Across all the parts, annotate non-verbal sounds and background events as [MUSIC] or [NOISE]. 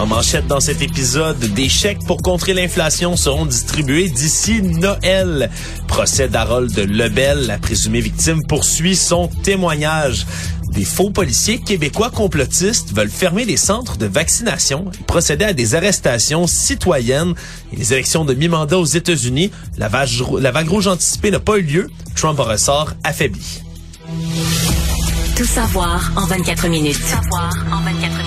En manchette dans cet épisode, des chèques pour contrer l'inflation seront distribués d'ici Noël. Procès d'Harold Lebel, la présumée victime, poursuit son témoignage. Des faux policiers québécois complotistes veulent fermer les centres de vaccination et procéder à des arrestations citoyennes. Et les élections de mi-mandat aux États-Unis, la, vague rouge anticipée n'a pas eu lieu. Trump ressort affaibli. Tout savoir en 24 minutes. Tout savoir en 24 minutes.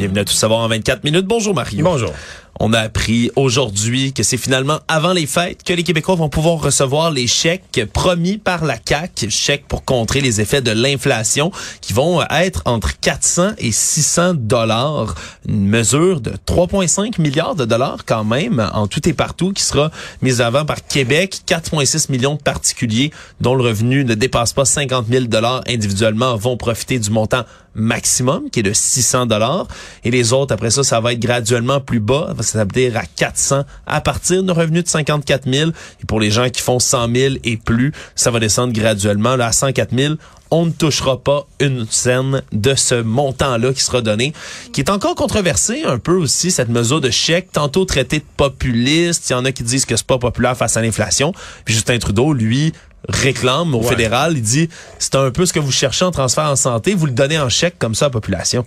Bienvenue à Tout savoir en 24 minutes. Bonjour Marie. Bonjour. On a appris aujourd'hui que c'est finalement avant les fêtes que les Québécois vont pouvoir recevoir les chèques promis par la CAC, chèques pour contrer les effets de l'inflation, qui vont être entre 400 et 600 dollars, une mesure de 3,5 milliards de dollars quand même en tout et partout, qui sera mise avant par Québec, 4,6 millions de particuliers dont le revenu ne dépasse pas 50 000 dollars individuellement vont profiter du montant maximum qui est de 600 dollars et les autres après ça ça va être graduellement plus bas ça veut dire à 400 à partir d'un revenu de 54 000 et pour les gens qui font 100 000 et plus ça va descendre graduellement là à 104 000 on ne touchera pas une scène de ce montant-là qui sera donné, qui est encore controversé un peu aussi, cette mesure de chèque, tantôt traité de populiste. Il y en a qui disent que c'est pas populaire face à l'inflation. Puis Justin Trudeau, lui, réclame au fédéral. Il dit, c'est un peu ce que vous cherchez en transfert en santé, vous le donnez en chèque comme ça à la population.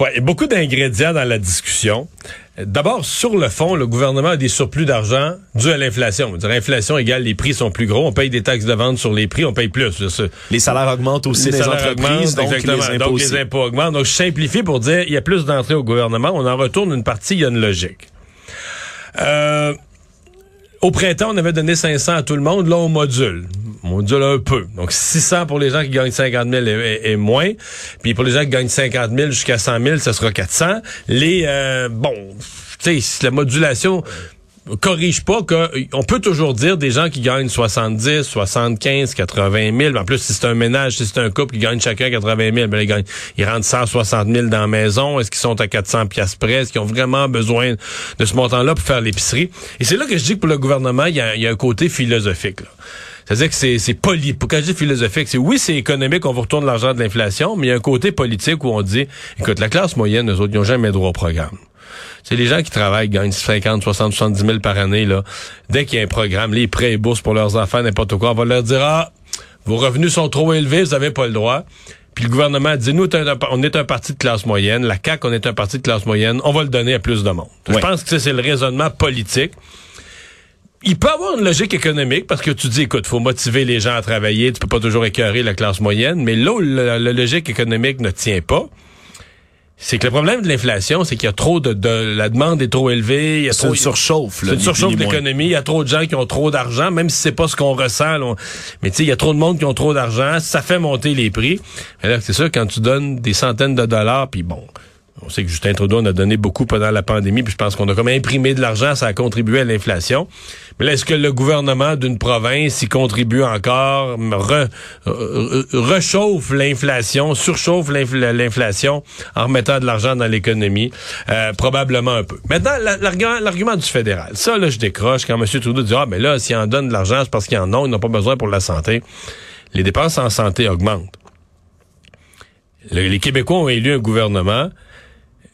Ouais, beaucoup d'ingrédients dans la discussion. D'abord, sur le fond, le gouvernement a des surplus d'argent dû à l'inflation. L'inflation égale les prix sont plus gros, on paye des taxes de vente sur les prix, on paye plus. Les salaires augmentent aussi les entreprises, donc, exactement. Les impôts donc les impôts augmentent. Donc je simplifie pour dire, il y a plus d'entrées au gouvernement, on en retourne une partie, il y a une logique. Euh, au printemps, on avait donné 500 à tout le monde. Là, on module. On module un peu. Donc, 600 pour les gens qui gagnent 50 000 et, moins. Puis pour les gens qui gagnent 50 000 jusqu'à 100 000, ce sera 400. Les, euh, bon, tu sais, la modulation corrige pas qu'on peut toujours dire des gens qui gagnent 70, 75, 80 000. En plus, si c'est un ménage, si c'est un couple qui gagne chacun 80 000, ben, ils, gagnent, ils rentrent 160 000 dans la maison. Est-ce qu'ils sont à 400 pièces près? Est-ce qu'ils ont vraiment besoin de ce montant-là pour faire l'épicerie? Et c'est là que je dis que pour le gouvernement, il y a, y a un côté philosophique. C'est-à-dire que c'est, c'est poli. Pour quand je dis philosophique, c'est oui, c'est économique, on vous retourne l'argent de l'inflation, mais il y a un côté politique où on dit, écoute, la classe moyenne, eux autres, ils n'ont jamais droit au programme. C'est les gens qui travaillent, gagnent 50, 60, 70 000 par année, là. Dès qu'il y a un programme, les prêts et bourses pour leurs enfants, n'importe quoi, on va leur dire, ah, vos revenus sont trop élevés, vous n'avez pas le droit. Puis le gouvernement dit, nous, on est un parti de classe moyenne. La CAQ, on est un parti de classe moyenne. On va le donner à plus de monde. Je pense que c'est le raisonnement politique. Il peut avoir une logique économique parce que tu dis, écoute, faut motiver les gens à travailler. Tu peux pas toujours écœurer la classe moyenne. Mais là la logique économique ne tient pas c'est que le problème de l'inflation, c'est qu'il y a trop de, de, la demande est trop élevée, il y a trop une surchauffe, c'est une surchauffe de l'économie, il y a trop de gens qui ont trop d'argent, même si c'est pas ce qu'on ressent. mais tu sais, il y a trop de monde qui ont trop d'argent, ça fait monter les prix. Alors c'est sûr quand tu donnes des centaines de dollars, puis bon, on sait que Justin Trudeau en a donné beaucoup pendant la pandémie, puis je pense qu'on a comme imprimé de l'argent, ça a contribué à l'inflation. Mais est-ce que le gouvernement d'une province y contribue encore, rechauffe l'inflation, surchauffe l'inflation en remettant de l'argent dans l'économie? Euh, probablement un peu. Maintenant, l'argument du fédéral. Ça, là, je décroche quand M. Trudeau dit, ah, mais là, s'il en donne de l'argent, c'est parce qu'il en ont, ils n'ont pas besoin pour la santé. Les dépenses en santé augmentent. les Québécois ont élu un gouvernement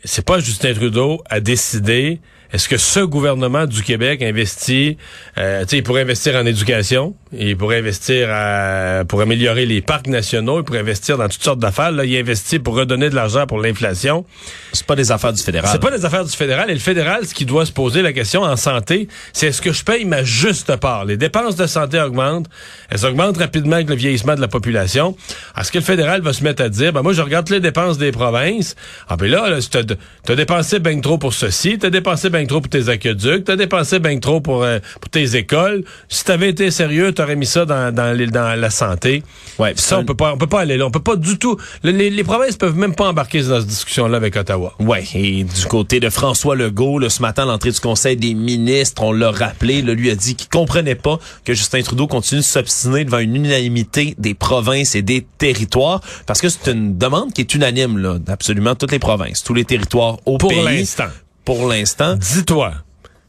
c'est pas Justin Trudeau à décider est-ce que ce gouvernement du Québec investit, euh, tu sais, il pourrait investir en éducation, il pourrait investir pour améliorer les parcs nationaux, il pourrait investir dans toutes sortes d'affaires. Là, il investit pour redonner de l'argent pour l'inflation. C'est pas des affaires du fédéral. C'est pas des affaires du fédéral. Et le fédéral, ce qui doit se poser la question en santé, c'est est-ce que je paye ma juste part? Les dépenses de santé augmentent. Elles augmentent rapidement avec le vieillissement de la population. Est-ce que le fédéral va se mettre à dire, ben moi, je regarde les dépenses des provinces. Ah ben là, là t'as dépensé bien trop pour ceci, t'as dépensé bien trop pour tes aqueducs, t'as dépensé bien trop pour, euh, pour tes écoles. Si t'avais été sérieux, t'aurais mis ça dans, dans, les- dans la santé. Ouais, ça, on peut pas, on peut pas aller là. On peut pas du tout. le- Les, les provinces peuvent même pas embarquer dans cette discussion-là avec Ottawa. Ouais, et du côté de François Legault, là, ce matin, à l'entrée du Conseil des ministres, on l'a rappelé, là, lui a dit qu'il comprenait pas que Justin Trudeau continue de s'obstiner devant une unanimité des provinces et des territoires, parce que c'est une demande qui est unanime, là, d'absolument toutes les provinces, tous les territoires au Pour pays. l'instant. Pour l'instant. Dis-toi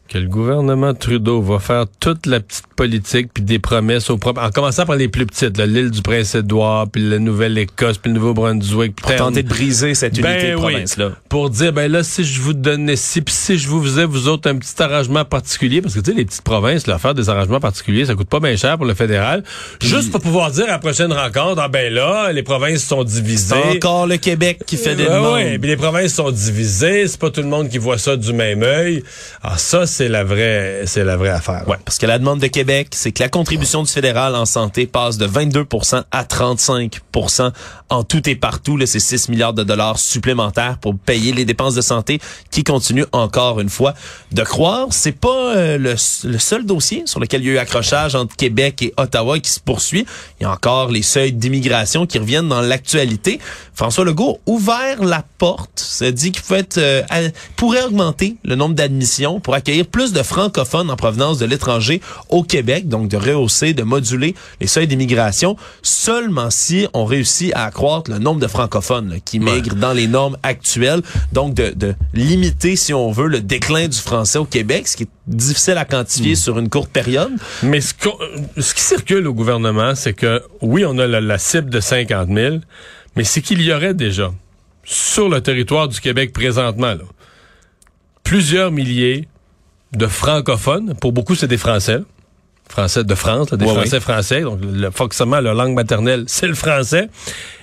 que le gouvernement Trudeau va faire toute la petite politique puis des promesses aux propres, en commençant par les plus petites, l'île du Prince-Édouard, puis la Nouvelle-Écosse, puis le Nouveau-Brunswick, Pour tenter de briser cette unité Ben de oui. province-là. pour dire ben là si je vous donnais si puis si je vous faisais vous autres un petit arrangement particulier parce que tu sais les petites provinces là, faire des arrangements particuliers ça coûte pas bien cher pour le fédéral juste pour pouvoir dire à la prochaine rencontre ah ben là les provinces sont divisées encore le Québec qui fait des demandes. ouais, puis les provinces sont divisées, c'est pas tout le monde qui voit ça du même œil. Ah ça c'est la vraie c'est la vraie affaire. Ouais, parce que la demande de Québec, c'est que la contribution du fédéral en santé passe de 22 à 35 en tout et partout. Là, c'est 6 milliards de dollars supplémentaires pour payer les dépenses de santé qui continuent encore une fois de croire. C'est pas euh, le, seul dossier sur lequel il y a eu accrochage entre Québec et Ottawa qui se poursuit. Il y a encore les seuils d'immigration qui reviennent dans l'actualité. François Legault a ouvert la porte, s'est dit qu'il euh, pourrait augmenter le nombre d'admissions pour accueillir plus de francophones en provenance de l'étranger au Québec, donc de rehausser, de moduler les seuils d'immigration, seulement si on réussit à accroître le nombre de francophones là, qui migrent dans les normes actuelles, donc de, de limiter, si on veut, le déclin du français au Québec, ce qui est difficile à quantifier sur une courte période. Mais ce, qu'on- ce qui circule au gouvernement, c'est que oui, on a la, la cible de 50 000, mais c'est qu'il y aurait déjà sur le territoire du Québec présentement là, plusieurs milliers de francophones. Pour beaucoup, c'est des Français. Français de France, là, des Ouais, Français français. Donc, le, forcément, leur langue maternelle, [LAUGHS] c'est le français.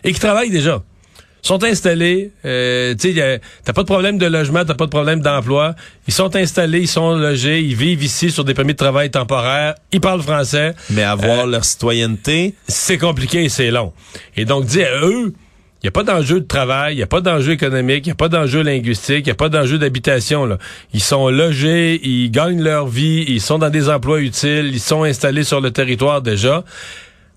Et qui travaillent déjà. Sont installés, euh, tu t'as pas de problème de logement, t'as pas de problème d'emploi. Ils sont installés, ils sont logés, ils vivent ici sur des permis de travail temporaires, ils parlent français. Mais avoir Euh, leur citoyenneté, c'est compliqué et c'est long. Et donc, dire à eux, il n'y a pas d'enjeu de travail, il n'y a pas d'enjeu économique, il n'y a pas d'enjeu linguistique, il n'y a pas d'enjeu d'habitation. Ils sont logés, ils gagnent leur vie, ils sont dans des emplois utiles, ils sont installés sur le territoire déjà.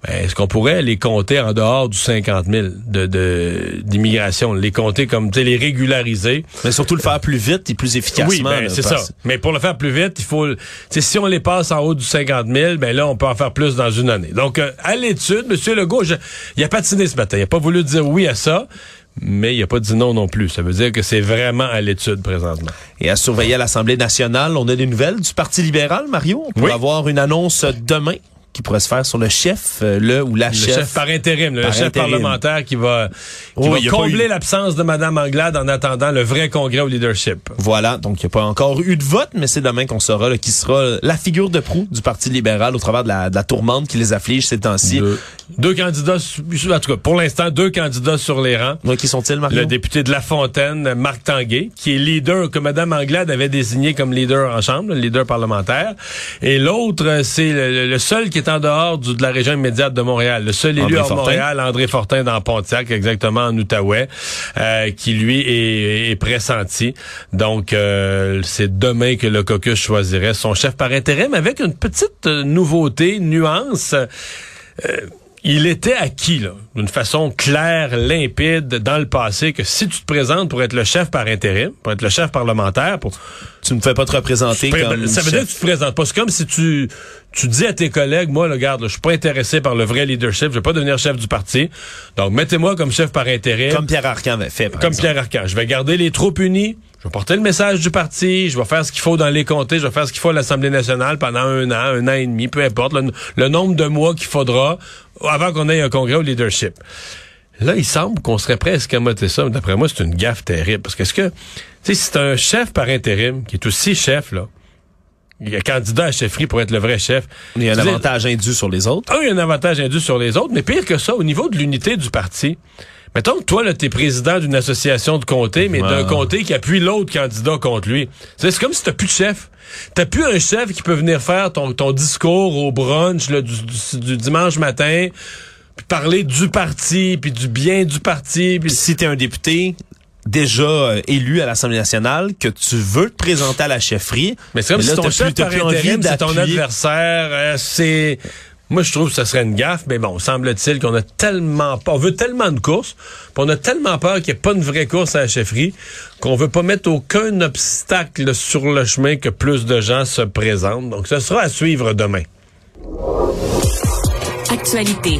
Ben, Est-ce qu'on pourrait les compter en dehors du 50 000 de, de, d'immigration, les compter comme, tu sais, les régulariser? mais surtout le faire plus vite et plus efficacement. Oui, ben, c'est ça. Mais pour le faire plus vite, il faut... Si on les passe en haut du 50 000, ben là, on peut en faire plus dans une année. Donc, euh, à l'étude, M. Legault, je- il a patiné ce matin. Il a pas voulu dire oui à ça, mais il a pas dit non non plus. Ça veut dire que c'est vraiment à l'étude présentement. Et à surveiller à l'Assemblée nationale, on a des nouvelles du Parti libéral, Mario? On pourrait Oui. avoir une annonce demain? Qui pourrait se faire sur le chef, euh, le ou la Le chef. chef, par intérim, le Par chef intérim. parlementaire qui va, qui va combler eu- l'absence de Mme Anglade en attendant le vrai congrès au leadership. Voilà, donc il n'y a pas encore eu de vote, mais c'est demain qu'on saura là, qui sera la figure de proue du Parti libéral au travers de la, de la tourmente qui les afflige ces temps-ci. Deux, deux candidats, en tout cas, pour l'instant, deux candidats sur les rangs. Qui sont-ils, Mario? Le député de La Fontaine, Marc Tanguay, qui est leader, que Mme Anglade avait désigné comme leader en Chambre, le leader parlementaire. Et l'autre, c'est le, le seul qui est en dehors du- de la région immédiate de Montréal. Le seul élu à. Montréal, André Fortin, dans Pontiac, exactement en Outaouais, euh, qui lui est, est pressenti. Donc, euh, c'est demain que le caucus choisirait son chef par intérim, avec une petite euh, nouveauté, nuance. Euh, il était acquis, là, d'une façon claire, limpide, dans le passé, que si tu te présentes pour être le chef par intérim, pour être le chef parlementaire, pour Tu ne fais pas te représenter Pré- comme ça veut chef. dire que tu te présentes pas. C'est comme si tu, tu dis à tes collègues, moi, là, regarde, là, je suis pas intéressé par le vrai leadership, je vais pas devenir chef du parti. Donc, mettez-moi comme chef par intérim. Comme Pierre Arcan avait fait, par Comme exemple. Pierre Arcan. Je vais garder les troupes unies. Je vais porter le message du parti. Je vais faire ce qu'il faut dans les comtés. Je vais faire ce qu'il faut à l'Assemblée nationale pendant un an, un an et demi, peu importe, le, le nombre de mois qu'il faudra avant qu'on ait un congrès au leadership. Là, il semble qu'on serait presque à moter ça. mais D'après moi, c'est une gaffe terrible. Parce que, est-ce que, tu sais, si c'est un chef par intérim, qui est aussi chef, là, il est candidat à chefferie pour être le vrai chef. Il y a un Tu avantage indu sur les autres. un, il y a un avantage indu sur les autres, mais pire que ça, au niveau de l'unité du parti, mettons que toi, là, t'es président d'une association de comté, mais d'un comté qui appuie l'autre candidat contre lui. C'est c'est comme si t'as plus de chef. T'as plus un chef qui peut venir faire ton, ton discours au brunch là, du, du- du dimanche matin, puis parler du parti, puis du bien du parti, puis si tu es un député déjà euh, élu à l'Assemblée nationale, que tu veux te présenter à la chefferie, Mais c'est comme mais si là, ton t'as chef par intérim, c'est ton adversaire. euh, c'est... Moi, je trouve que ce serait une gaffe, mais bon, semble-t-il qu'on a tellement peur, on veut tellement de courses, puis on a tellement peur qu'il n'y ait pas une vraie course à la chefferie, qu'on veut pas mettre aucun obstacle sur le chemin que plus de gens se présentent. Donc, ce sera à suivre demain. Actualité.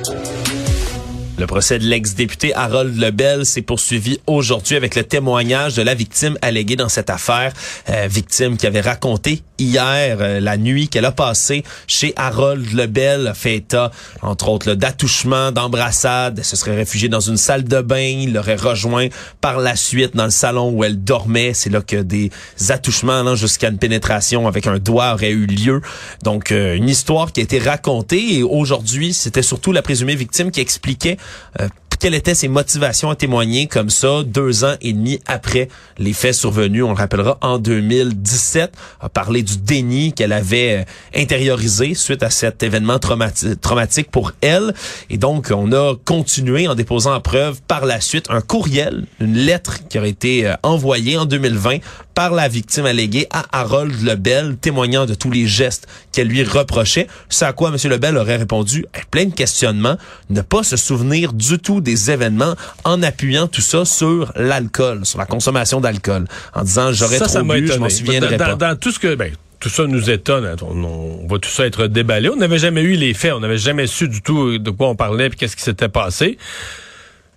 Le procès de l'ex-député Harold Lebel s'est poursuivi aujourd'hui avec le témoignage de la victime alléguée dans cette affaire. Euh, victime qui avait raconté hier euh, la nuit qu'elle a passée chez Harold Lebel, fait état, entre autres, d'attouchement, d'embrassade. Elle se serait réfugiée dans une salle de bain. Il l'aurait rejoint par la suite dans le salon où elle dormait. C'est là que des attouchements jusqu'à une pénétration avec un doigt auraient eu lieu. Donc, euh, une histoire qui a été racontée et aujourd'hui, c'était surtout la présumée victime qui expliquait euh, quelles étaient ses motivations à témoigner comme ça deux ans et demi après les faits survenus? On le rappellera en 2017, a parlé du déni qu'elle avait euh, intériorisé suite à cet événement traumatique pour elle. Et donc, on a continué en déposant en preuve par la suite un courriel, une lettre qui aurait été euh, envoyée en 2020 par la victime alléguée à Harold Lebel, témoignant de tous les gestes qu'elle lui reprochait. C'est à quoi M. Lebel aurait répondu, plein de questionnements, ne pas se souvenir du tout des événements en appuyant tout ça sur l'alcool, sur la consommation d'alcool, en disant j'aurais trop bu, je m'en souviendrai dans, pas. Dans tout ce que ben, tout ça nous étonne. Hein. On, va tout ça être déballé. On n'avait jamais eu les faits. On n'avait jamais su du tout de quoi on parlait et qu'est-ce qui s'était passé.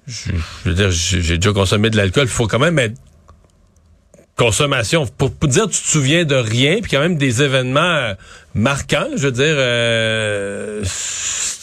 Je, je, veux dire, j'ai déjà consommé de l'alcool. Il faut quand même être consommation. Pour, pour, dire tu te souviens de rien, puis quand même des événements euh, marquants, je veux dire, euh,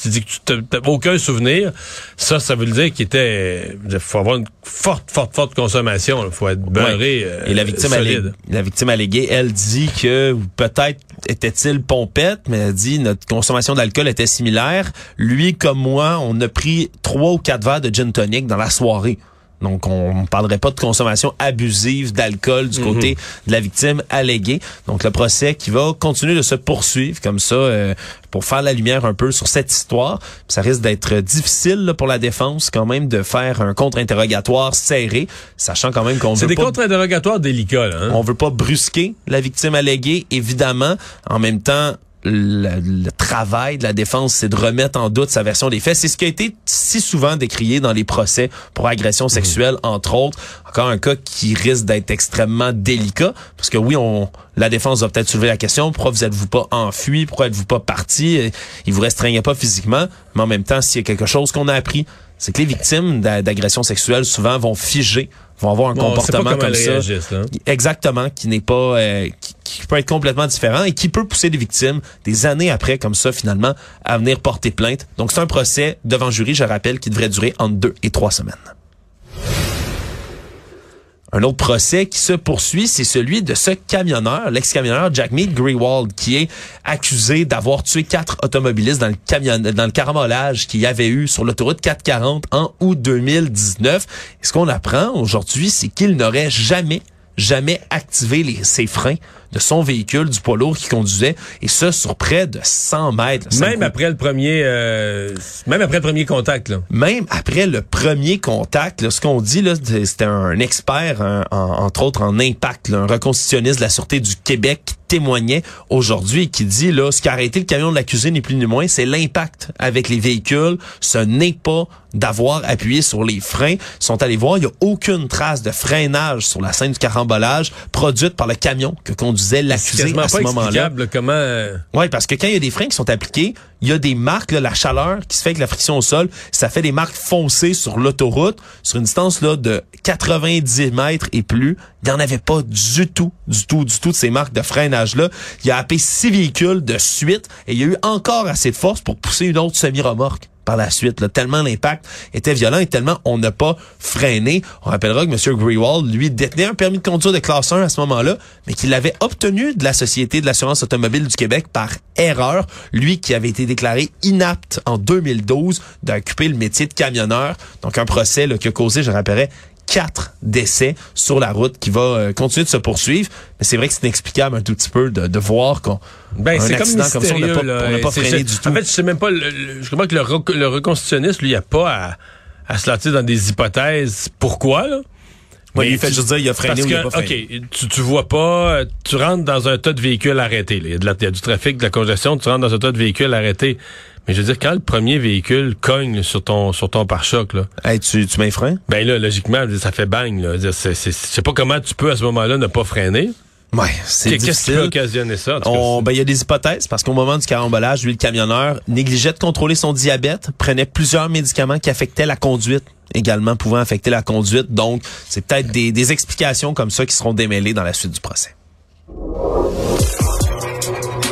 tu dis que tu n'as aucun souvenir, ça, ça veut dire qu'il était, il faut avoir une forte, forte, forte consommation, il faut être beurré. Euh, Et la victime, alléguée, la victime alléguée, elle dit que peut-être était-il pompette, mais elle dit notre consommation d'alcool était similaire. Lui comme moi, on a pris trois ou quatre verres de gin tonic dans la soirée. Donc, on ne parlerait pas de consommation abusive d'alcool du côté de la victime alléguée. Donc, le procès qui va continuer de se poursuivre comme ça euh, pour faire la lumière un peu sur cette histoire. Ça risque d'être difficile pour la défense quand même de faire un contre-interrogatoire serré, sachant quand même qu'on veut C'est des contre-interrogatoires délicats. Là, hein? On veut pas brusquer la victime alléguée, évidemment. En même temps, le, travail de la défense, c'est de remettre en doute sa version des faits. C'est ce qui a été si souvent décrié dans les procès pour agression mhm. sexuelle, entre autres. Encore un cas qui risque d'être extrêmement délicat, parce que oui, on, la défense va peut-être soulever la question, pourquoi vous êtes-vous pas enfui, pourquoi êtes-vous pas parti, il vous restreignait pas physiquement, mais en même temps, s'il y a quelque chose qu'on a appris, c'est que les victimes d'agression sexuelle souvent vont figer, vont avoir un comportement comme ça. Hein. Exactement, qui n'est pas euh, qui, peut être complètement différent et qui peut pousser des victimes des années après comme ça finalement à venir porter plainte. Donc c'est un procès devant jury, je rappelle, qui devrait durer entre deux et trois semaines. Un autre procès qui se poursuit, c'est celui de ce camionneur, l'ex-camionneur Jack Mead Greywald, qui est accusé d'avoir tué quatre automobilistes dans le camion, dans le carambolage qu'il y avait eu sur l'autoroute 440 en août 2019. Et ce qu'on apprend aujourd'hui, c'est qu'il n'aurait jamais jamais activé ses freins de son véhicule, du poids lourd qui conduisait, et ça sur près de 100 mètres. Même après le premier, euh, même après le premier contact. Là. Même après le premier contact, là, ce qu'on dit là, c'était un expert, entre autres en impact, un reconstitutionniste de la sûreté du Québec qui témoignait aujourd'hui, qui dit là, ce qui a arrêté le camion de l'accusé n'est plus ni moins, c'est l'impact avec les véhicules. Ce n'est pas d'avoir appuyé sur les freins. Ils sont allés voir, il n'y a aucune trace de freinage sur la scène du carambolage produite par le camion que à ce moment-là. comment... Euh, Oui, parce que quand il y a des freins qui sont appliqués, il y a des marques, la chaleur qui se fait avec la friction au sol, ça fait des marques foncées sur l'autoroute, sur une distance là de 90 mètres et plus. Il n'y en avait pas du tout, du tout, du tout de ces marques de freinage-là. Il a appelé six véhicules de suite et il y a eu encore assez de force pour pousser une autre semi-remorque par la suite. Là, tellement l'impact était violent et tellement on n'a pas freiné. On rappellera que M. Greywald, lui, détenait un permis de conduire de classe 1 à ce moment-là, mais qu'il l'avait obtenu de la Société de l'assurance automobile du Québec par erreur. Lui qui avait été déclaré inapte en 2012 d'occuper le métier de camionneur. Donc un procès là, qui a causé, je rappellerai, quatre décès sur la route qui va euh, continuer de se poursuivre. Mais c'est vrai que c'est inexplicable un tout petit peu de, de voir qu'on ben, c'est comme, comme ça, on n'a pas, pas freiné du tout. En fait, je sais même pas, je crois que le, le reconstitutionniste, lui, il a pas à, à se lancer dans des hypothèses. Pourquoi, là? Oui, il fait tu- juste dire, il a freiné parce ou il a pas freiné. OK, tu, tu vois pas, tu rentres dans un tas de véhicules arrêtés. là. Il y, a de la- il y a du trafic, de la congestion, tu rentres dans un tas de véhicules arrêtés. Mais je veux dire, quand le premier véhicule cogne sur ton sur ton pare-choc, là, Hey, tu, tu mets un frein? ben là, logiquement, ça fait bang. Là. Je sais pas comment tu peux à ce moment-là ne pas freiner. Ouais, c'est Qu'est-ce qui peut occasionner ça? ben, il y a des hypothèses parce qu'au moment du carambolage, lui, le camionneur négligeait de contrôler son diabète, prenait plusieurs médicaments qui affectaient la conduite, également pouvant affecter la conduite. Donc, c'est peut-être des, des explications comme ça qui seront démêlées dans la suite du procès.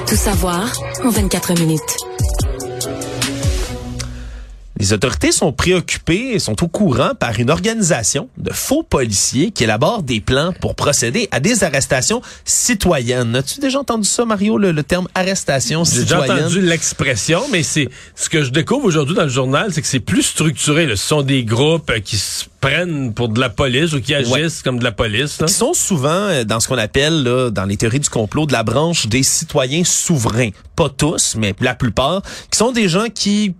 Tout savoir en 24 minutes. Les autorités sont préoccupées et sont au courant par une organisation de faux policiers qui élabore des plans pour procéder à des arrestations citoyennes. As-tu déjà entendu ça, Mario, le, le terme arrestation J'ai déjà citoyenne? entendu l'expression, mais c'est ce que je découvre aujourd'hui dans le journal, c'est que c'est plus structuré. là. Ce sont des groupes euh, qui se prennent pour de la police ou qui agissent comme de la police. là. qui sont souvent euh, dans ce qu'on appelle là, dans les théories du complot de la branche des citoyens souverains. Pas tous, mais la plupart, qui sont des gens qui,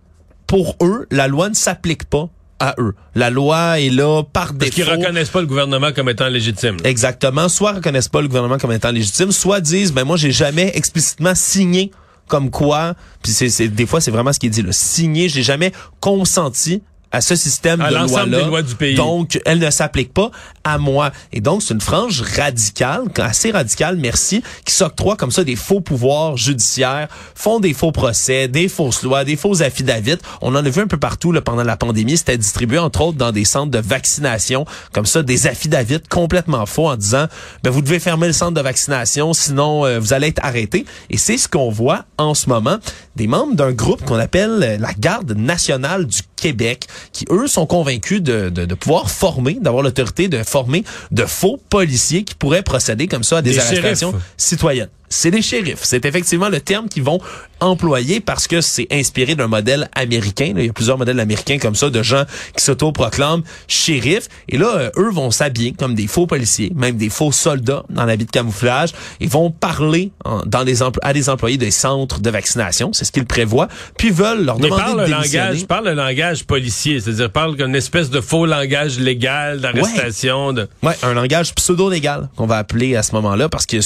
pour eux, la loi ne s'applique pas à eux. La loi est là par Parce qu'ils défaut. reconnaissent pas le gouvernement comme étant légitime. là. Exactement. Soit reconnaissent pas le gouvernement comme étant légitime, soit disent, ben moi, j'ai jamais explicitement signé comme quoi, puis c'est, c'est- des fois, c'est vraiment ce qui est dit, là, signé, j'ai jamais consenti à ce système À de l'ensemble loi-là. des lois du pays. Donc, elle ne s'applique pas à moi. Et donc, c'est une frange radicale, assez radicale, merci, qui s'octroie comme ça des faux pouvoirs judiciaires, font des faux procès, des fausses lois, des faux affidavits. On en a vu un peu partout là, pendant la pandémie. C'était distribué, entre autres, dans des centres de vaccination, comme ça, des affidavits complètement faux en disant, ben, vous devez fermer le centre de vaccination, sinon euh, vous allez être arrêté. Et c'est ce qu'on voit en ce moment, des membres d'un groupe qu'on appelle la Garde nationale du Québec, qui eux sont convaincus de, de, de pouvoir former, d'avoir l'autorité de former de faux policiers qui pourraient procéder comme ça à des, Des arrestations shérifs. citoyennes. C'est des shérifs. C'est effectivement le terme qu'ils vont employer parce que c'est inspiré d'un modèle américain. Il y a plusieurs modèles américains comme ça de gens qui s'autoproclament shérifs. Et là, euh, eux vont s'habiller comme des faux policiers, même des faux soldats dans l'habit de camouflage. Ils vont parler en- dans les à des employés des centres de vaccination. C'est ce qu'ils prévoient. Puis veulent leur Mais demander parle de le langage, parle le langage policier, c'est-à-dire parle d'une espèce de faux langage légal d'arrestation. De... Ouais, un langage pseudo-légal qu'on va appeler à ce moment-là parce que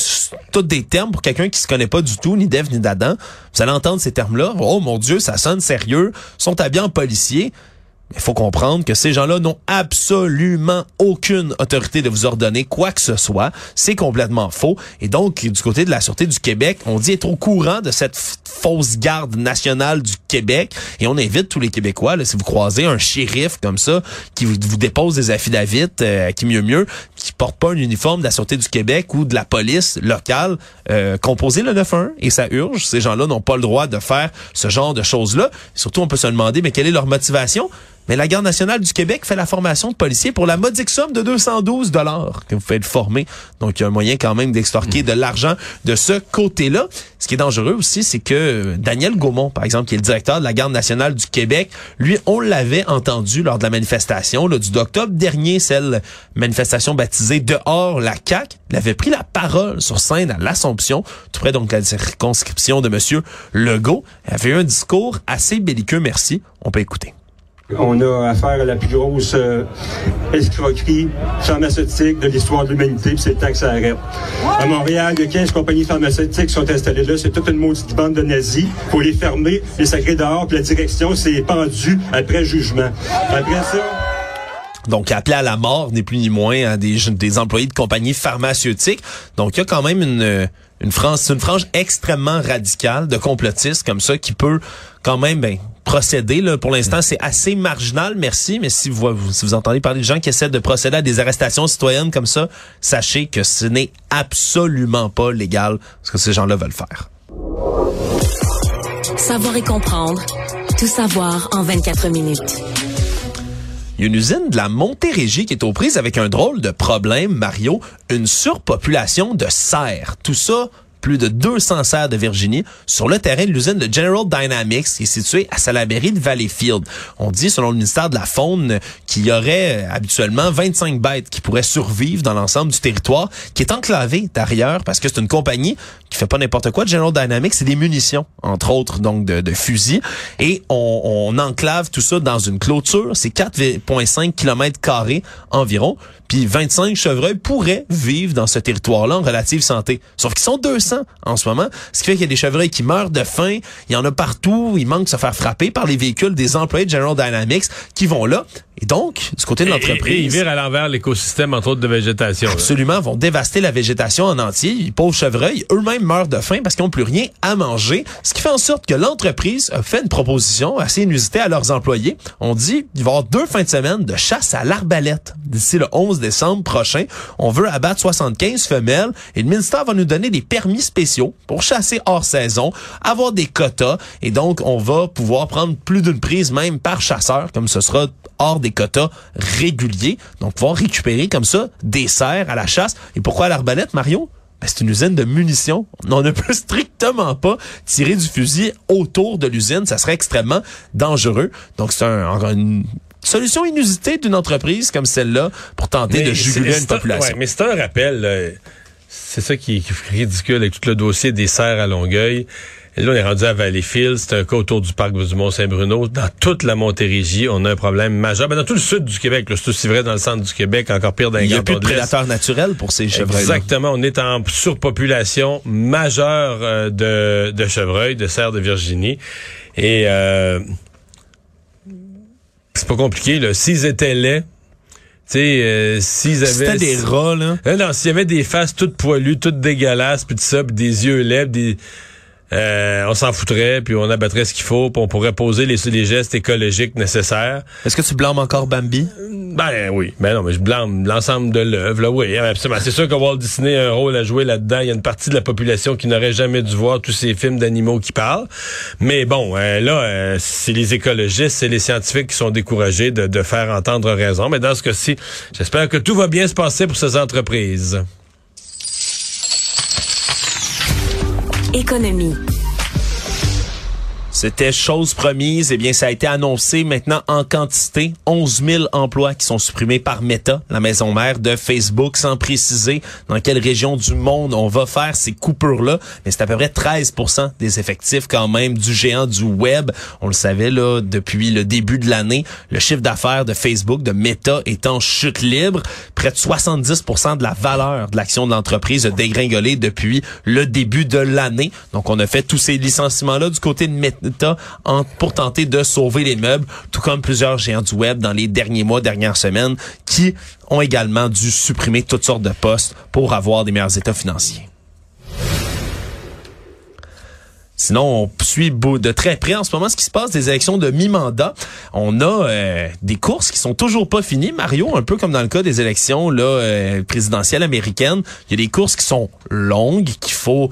tous des termes pour quelqu'un qui se connaît pas du tout, ni d'Ève ni d'Adam. Vous allez entendre ces termes-là. Oh mon Dieu, ça sonne sérieux. sont habillés en policier. Il faut comprendre que ces gens-là n'ont absolument aucune autorité de vous ordonner quoi que ce soit. C'est complètement faux. Et donc, du côté de la Sûreté du Québec, on dit être au courant de cette fausse garde nationale du Québec. Et on invite tous les Québécois, là, si vous croisez un shérif comme ça, qui vous, dépose des affidavits, euh, qui mieux mieux, qui porte pas un uniforme de la Sûreté du Québec ou de la police locale, euh, composez le 911 et ça urge. Ces gens-là n'ont pas le droit de faire ce genre de choses-là. Surtout, on peut se demander, mais quelle est leur motivation? Mais la Garde nationale du Québec fait la formation de policiers pour la modique somme de 212 dollars que vous faites former. Donc, il y a un moyen quand même d'extorquer de l'argent de ce côté-là. Ce qui est dangereux aussi, c'est que Daniel Gaumont, par exemple, qui est le directeur de la Garde nationale du Québec, lui, on l'avait entendu lors de la manifestation là, du 2 octobre dernier, celle manifestation baptisée Dehors la CAQ. Il avait pris la parole sur scène à l'Assomption, tout près donc de la circonscription de Monsieur Legault. Il avait eu un discours assez belliqueux, merci. On peut écouter. On a affaire à la plus grosse euh, escroquerie pharmaceutique de l'histoire de l'humanité, puis c'est le temps que ça arrête. À Montréal, il y a 15 compagnies pharmaceutiques sont installées là. C'est toute une maudite bande de nazis. faut les fermer, les sacrer dehors, puis la direction s'est pendue après jugement. Après ça... Donc, appelé à la mort, n'est plus ni moins à des, employés de compagnies pharmaceutiques. Donc, il y a quand même une, frange, une frange extrêmement radicale de complotistes comme ça qui peut quand même ben, procéder. Là. Pour l'instant, c'est assez marginal, merci. Mais si vous, si vous entendez parler de gens qui essaient de procéder à des arrestations citoyennes comme ça, sachez que ce n'est absolument pas légal ce que ces gens-là veulent faire. Savoir et comprendre. Tout savoir en 24 minutes. Il y a une usine de la Montérégie qui est aux prises avec un drôle de problème, Mario, une surpopulation de cerfs. Tout ça plus de 200 serres de Virginie sur le terrain de l'usine de General Dynamics qui est située à Salaberry de Valleyfield. On dit, selon le ministère de la Faune, qu'il y aurait euh, habituellement 25 bêtes qui pourraient survivre dans l'ensemble du territoire qui est enclavé derrière parce que c'est une compagnie qui fait pas n'importe quoi. General Dynamics, c'est des munitions, entre autres, donc de, fusils. Et on, on enclave tout ça dans une clôture. C'est 4,5 km carrés environ. Puis 25 chevreuils pourraient vivre dans ce territoire-là en relative santé. Sauf qu'ils sont 200 en ce moment. Ce qui fait qu'il y a des chevreuils qui meurent de faim. Il y en a partout. Ils manquent de se faire frapper par les véhicules des employés de General Dynamics qui vont là. Et donc, du côté de l'entreprise... Ils virent à l'envers l'écosystème, entre autres, de végétation. Absolument. Vont dévaster la végétation en entier. Les pauvres chevreuils, eux-mêmes meurent de faim parce qu'ils n'ont plus rien à manger. Ce qui fait en sorte que l'entreprise a fait une proposition assez inusitée à leurs employés. On dit qu'il va y avoir deux fins de semaine de chasse à l'arbalète d'ici le 11 décembre prochain. On veut abattre 75 femelles et le ministère va nous donner des permis spéciaux pour chasser hors saison, avoir des quotas et donc on va pouvoir prendre plus d'une prise même par chasseur comme ce sera hors des quotas réguliers. Donc pouvoir récupérer comme ça des cerfs à la chasse. Et pourquoi l'arbalète, Mario? Ben, c'est une usine de munitions. On ne [LAUGHS] peut strictement pas tirer du fusil autour de l'usine. Ça serait extrêmement dangereux. Donc, c'est un, une solution inusitée d'une entreprise comme celle-là pour tenter Mais de juguler une population. ouais, mais c'est un rappel. là. C'est ça qui est, ridicule avec tout le dossier des serres à Longueuil. Et là, on est rendu à Valleyfield. C'est un cas autour du parc du Mont-Saint-Bruno. Dans toute la Montérégie, on a un problème majeur. Ben, dans tout le sud du Québec, c'est aussi vrai dans le centre du Québec, encore pire dans les Il n'y a plus de prédateurs naturels pour ces chevreuils Exactement. On est en surpopulation majeure euh, de, de chevreuils, de cerfs de Virginie. Et euh, c'est pas compliqué. S'ils étaient laids, tu sais, euh, s'ils avaient... C'était des rats, là. Euh, non, s'il y avait des faces toutes poilues, toutes dégueulasses, puis tout ça, puis des yeux laids, des... euh, on s'en foutrait, puis on abattrait ce qu'il faut, puis on pourrait poser les, les gestes écologiques nécessaires. Est-ce que tu blâmes encore Bambi? Ben oui, ben non, mais je blâme l'ensemble de l'œuvre, là, oui, absolument. C'est sûr que Walt Disney a un rôle à jouer là-dedans. Il y a une partie de la population qui n'aurait jamais dû voir tous ces films d'animaux qui parlent. Mais bon, euh, là, euh, c'est les écologistes, c'est les scientifiques qui sont découragés de, de faire entendre raison. Mais dans ce cas-ci, j'espère que tout va bien se passer pour ces entreprises. Économie. C'était chose promise. Eh bien, ça a été annoncé maintenant en quantité. 11 000 emplois qui sont supprimés par Meta, la maison mère de Facebook, sans préciser dans quelle région du monde on va faire ces coupures-là. Mais c'est à peu près 13% des effectifs quand même du géant du web. On le savait là depuis le début de l'année. Le chiffre d'affaires de Facebook, de Meta, est en chute libre. Près de 70% de la valeur de l'action de l'entreprise a dégringolé depuis le début de l'année. Donc, on a fait tous ces licenciements-là du côté de Meta pour tenter de sauver les meubles, tout comme plusieurs géants du web dans les derniers mois, dernières semaines, qui ont également dû supprimer toutes sortes de postes pour avoir des meilleurs états financiers. Sinon, on suit de très près en ce moment ce qui se passe des élections de mi-mandat. On a euh, des courses qui sont toujours pas finies, Mario, un peu comme dans le cas des élections là euh, présidentielles américaines. Il y a des courses qui sont longues, qu'il faut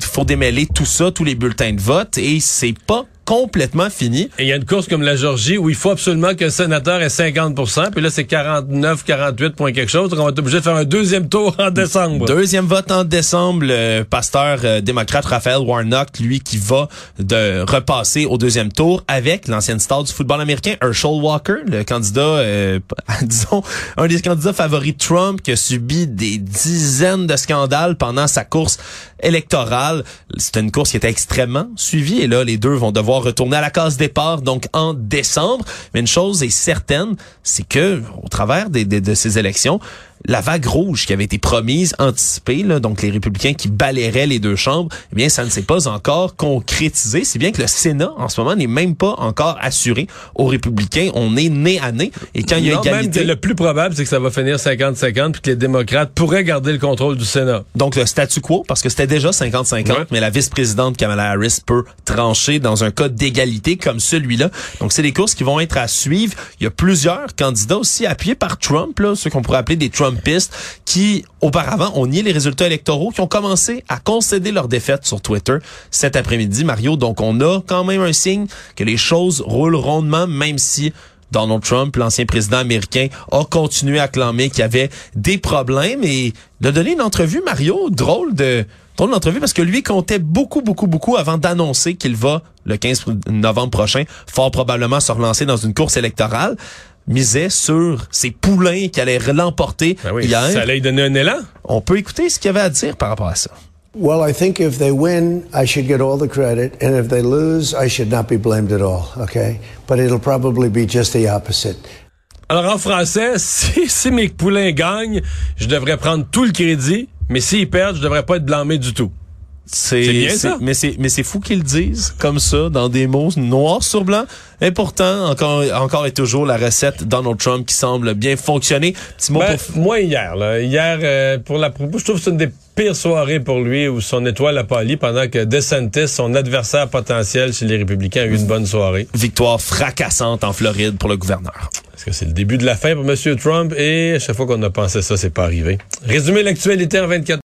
faut démêler tout ça, tous les bulletins de vote, et c'est pas complètement fini. Et il y a une course comme la Georgie où il faut absolument qu'un sénateur ait 50% puis là, c'est 49, 48 point quelque chose. Donc, on va être obligé de faire un deuxième tour en décembre. Deuxième vote en décembre, le pasteur euh, démocrate Raphaël Warnock, lui qui va de repasser au deuxième tour avec l'ancienne star du football américain Herschel Walker, le candidat, euh, [LAUGHS] disons, un des candidats favoris de Trump qui a subi des dizaines de scandales pendant sa course électorale. C'était une course qui était extrêmement suivie et là, les deux vont devoir retourner à la case départ, donc en décembre. Mais une chose est certaine, c'est que au travers de ces élections, la vague rouge qui avait été promise, anticipée, là, donc les républicains qui balayeraient les deux chambres, eh bien, ça ne s'est pas encore concrétisé. C'est bien que le Sénat, en ce moment, n'est même pas encore assuré aux républicains. On est nez à nez. Et quand il y a Non, même égalité... que le plus probable, c'est que ça va finir 50-50 puis que les démocrates pourraient garder le contrôle du Sénat. Donc le statu quo, parce que c'était déjà 50-50, Ouais. mais la vice-présidente Kamala Harris peut trancher dans un cas d'égalité comme celui-là. Donc c'est des courses qui vont être à suivre. Il y a plusieurs candidats aussi appuyés par Trump, là, ceux qu'on pourrait appeler des Qui auparavant ont nié les résultats électoraux, qui ont commencé à concéder leur défaite sur Twitter cet après-midi, Mario. Donc on a quand même un signe que les choses roulent rondement, même si Donald Trump, l'ancien président américain, a continué à clamer qu'il y avait des problèmes et de donner une entrevue, Mario, drôle de Drôle d'entrevue parce que lui comptait beaucoup, beaucoup, beaucoup avant d'annoncer qu'il va, le 15 novembre prochain, fort probablement se relancer dans une course électorale misait sur ses poulains qui allaient l'emporter Ben oui, hier. ça allait lui donner un élan. On peut écouter ce qu'il avait à dire par rapport à ça. Well, I think if they win, I should get all the credit, and if they lose, I should not be blamed at all, okay? But it'll probably be just the opposite. Alors en français, [LAUGHS] si, si mes poulains gagnent, je devrais prendre tout le crédit, mais s'ils perdent, je devrais pas être blâmé du tout. C'est. Mais c'est mais c'est fou qu'ils le disent comme ça dans des mots noirs sur blanc. Et pourtant encore encore et toujours la recette Donald Trump qui semble bien fonctionner. Petit mot Ben, pour moi hier, là, hier euh, pour la je trouve que c'est une des pires soirées pour lui où son étoile a pâli pendant que DeSantis, son adversaire potentiel chez les républicains, a eu une bonne soirée. victoire fracassante en Floride pour le gouverneur. Est-ce que c'est le début de la fin pour M. Trump? Et à chaque fois qu'on a pensé ça, c'est pas arrivé. Résumer l'actualité en 24